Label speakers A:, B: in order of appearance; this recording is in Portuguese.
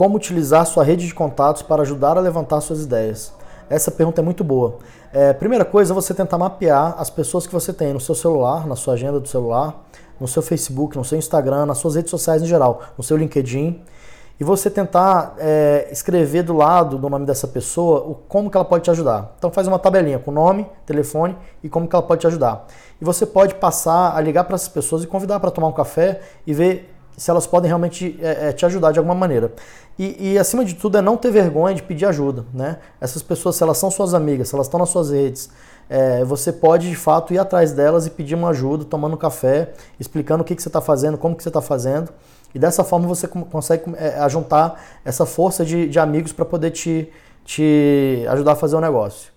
A: como utilizar sua rede de contatos para ajudar a levantar suas ideias? Essa pergunta é muito boa. É, primeira coisa, você tentar mapear as pessoas que você tem no seu celular, na sua agenda do celular, no seu Facebook, no seu Instagram, nas suas redes sociais em geral, no seu LinkedIn, e você tentar é, escrever do lado do nome dessa pessoa o, como que ela pode te ajudar. Então faz uma tabelinha com nome, telefone e como que ela pode te ajudar. E você pode passar a ligar para essas pessoas e convidar para tomar um café e ver se elas podem realmente é, é, te ajudar de alguma maneira. E, e, acima de tudo é não ter vergonha de pedir ajuda. Né? Essas pessoas, se elas são suas amigas, se elas estão nas suas redes, é, você pode de fato ir atrás delas e pedir uma ajuda, tomando um café, explicando o que, que você está fazendo, como que você está fazendo. E dessa forma você consegue é, ajuntar essa força de, de amigos para poder te, te ajudar a fazer o negócio.